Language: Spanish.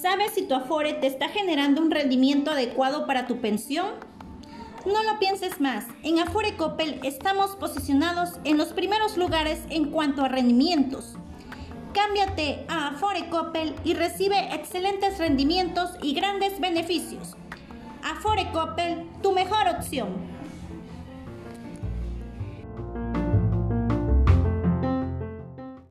¿Sabes si tu Afore te está generando un rendimiento adecuado para tu pensión? No lo pienses más, en Afore Coppel estamos posicionados en los primeros lugares en cuanto a rendimientos. Cámbiate a Afore Coppel y recibe excelentes rendimientos y grandes beneficios. Afore Coppel, tu mejor opción.